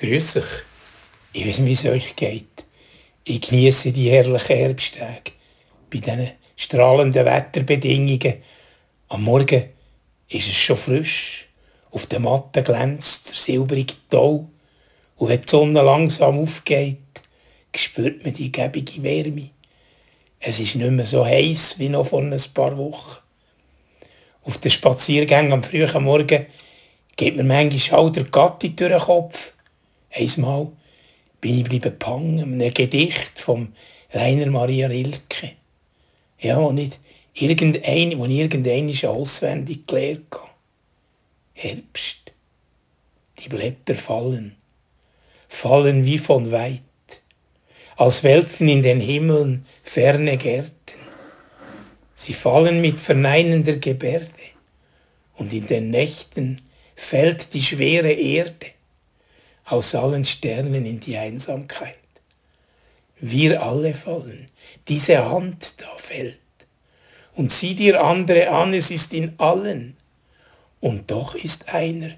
Grüß euch. Ich weiß nicht, wie es euch geht. Ich genieße die herrlichen Herbsttage. Bei diesen strahlenden Wetterbedingungen. Am Morgen ist es schon frisch. Auf der Matte glänzt der silbrige Tau. Und wenn die Sonne langsam aufgeht, spürt man die gebige Wärme. Es ist nicht mehr so heiß wie noch vor ein paar Wochen. Auf den Spaziergängen am frühen Morgen geht mir manchmal auch der Gatti durch den Kopf. Einmal bin ich bleiben pangen, einem Gedicht vom Rainer Maria Rilke. Ja, wo nicht irgendein, wo ich irgendein auswendig gelernt. Herbst. Die Blätter fallen. Fallen wie von weit. Als welten in den Himmeln ferne Gärten. Sie fallen mit verneinender Gebärde. Und in den Nächten fällt die schwere Erde aus allen Sternen in die Einsamkeit. Wir alle fallen, diese Hand da fällt. Und sieh dir andere an, es ist in allen. Und doch ist einer,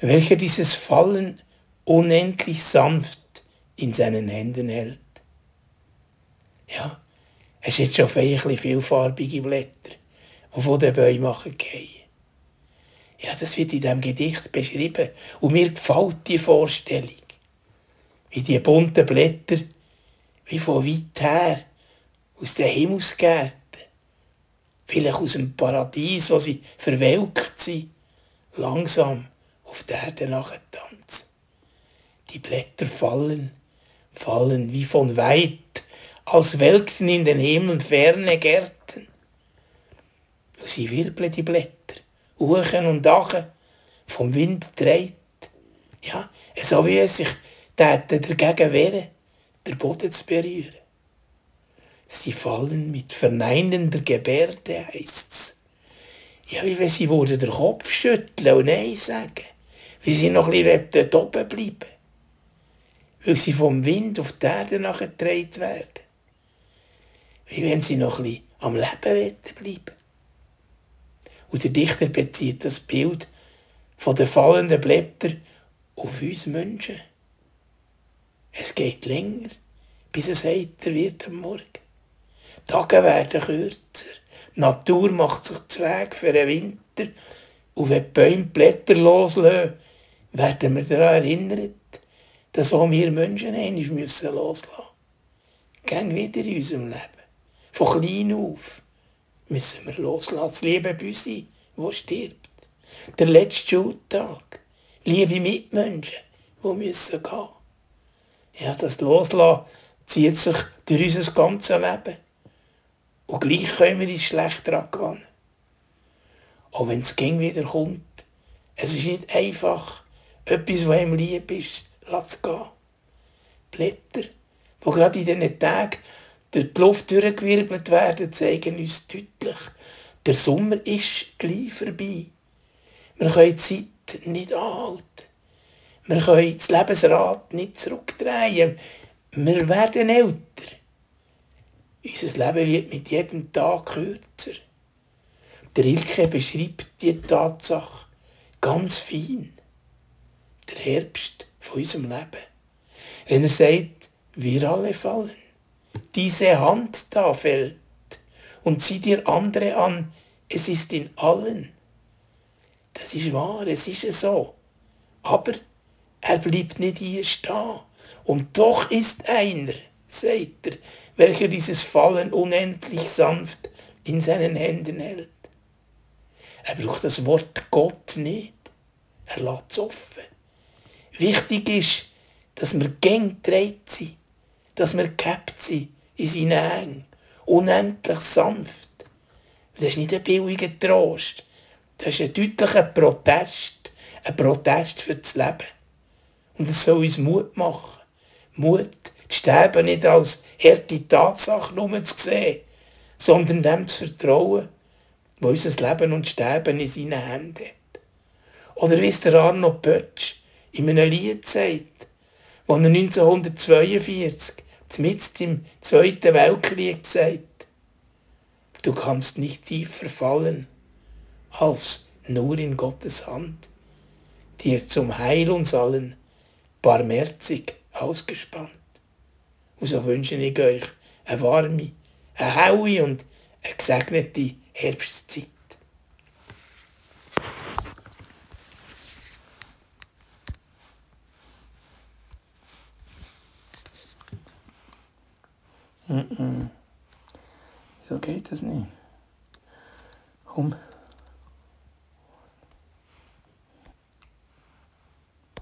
welcher dieses Fallen unendlich sanft in seinen Händen hält. Ja, es hat schon viele vielfarbige Blätter, die von den Bäumen gehen. Ja, das wird in diesem Gedicht beschrieben. Und mir gefällt die Vorstellung. Wie die bunten Blätter, wie von weit her, aus den Himmelsgärten, vielleicht aus dem Paradies, wo sie verwelkt sind, langsam auf der Erde nachtanzen. Die Blätter fallen, fallen wie von weit, als welkten in den Himmel ferne Gärten. Und sie wirbeln die Blätter Uchen und Dachen vom Wind dreht. Ja, so wie es sich dagegen wehren, der Boden zu berühren. Sie fallen mit verneinender Gebärde, heisst's. Ja, wie wenn sie würden den Kopf schütteln und Nein sagen. Wie sie noch ein bisschen oben bleiben Weil sie vom Wind auf die Erde nachgetragen werden. Wie wenn sie noch ein bisschen am Leben bleiben und der Dichter bezieht das Bild von den fallenden Blättern auf uns Menschen. Es geht länger, bis es heiter wird am Morgen. Tage werden kürzer. Die Natur macht sich Zweig für den Winter. Und wenn die Bäume Blätter loslassen, werden wir daran erinnert, dass auch wir Menschen einmal loslassen müssen. Gehen wieder in unserem Leben. Von klein auf müssen wir loslassen. Das liebe Büsi, wo stirbt. Der letzte Schultag. Liebe Mitmenschen, die müssen gehen. Ja, das Loslassen zieht sich durch unser ganzes Leben. Und gleich können wir uns schlecht daran. Auch wenn es ging wieder kommt. Es ist nicht einfach, etwas, was ihm lieb ist, zu gehen. Blätter, die gerade in diesen Tagen durch die Luft durchgewirbelt werden, zeigen uns deutlich, der Sommer ist gleich vorbei. Wir können die Zeit nicht anhalten. Wir können das Lebensrad nicht zurückdrehen. Wir werden älter. Unser Leben wird mit jedem Tag kürzer. Der Rilke beschreibt die Tatsache ganz fein. Der Herbst von unserem Leben. Wenn er sagt, wir alle fallen diese Hand da fällt und sieh dir andere an, es ist in allen. Das ist wahr, es ist so. Aber er bleibt nicht hier stehen. Und doch ist einer, sagt er, welcher dieses Fallen unendlich sanft in seinen Händen hält. Er braucht das Wort Gott nicht. Er lässt es offen. Wichtig ist, dass wir gäng sind dass wir gehabt sind in seinen Hängen. Unendlich sanft. Das ist nicht ein billiger Trost. Das ist ein deutlicher Protest. Ein Protest für das Leben. Und es soll uns Mut machen. Mut, das Sterben nicht als harte Tatsache nur zu sehen, sondern dem zu vertrauen, wo unser Leben und Sterben in seinen Händen hat. Oder wie es der Arno Pötsch in einem Lied sagt, wo er 1942 mitten im Zweiten Weltkrieg gesagt, du kannst nicht tiefer fallen als nur in Gottes Hand, die er zum Heil uns allen barmherzig ausgespannt. Und so wünsche ich euch eine warme, eine helle und eine gesegnete Herbstzeit. Mm -mm. So geht das nicht. Komm.